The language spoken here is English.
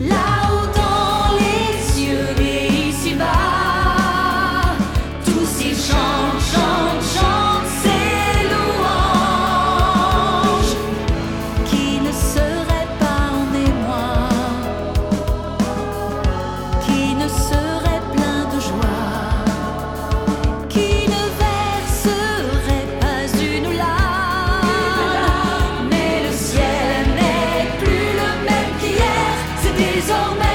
Love. no matter.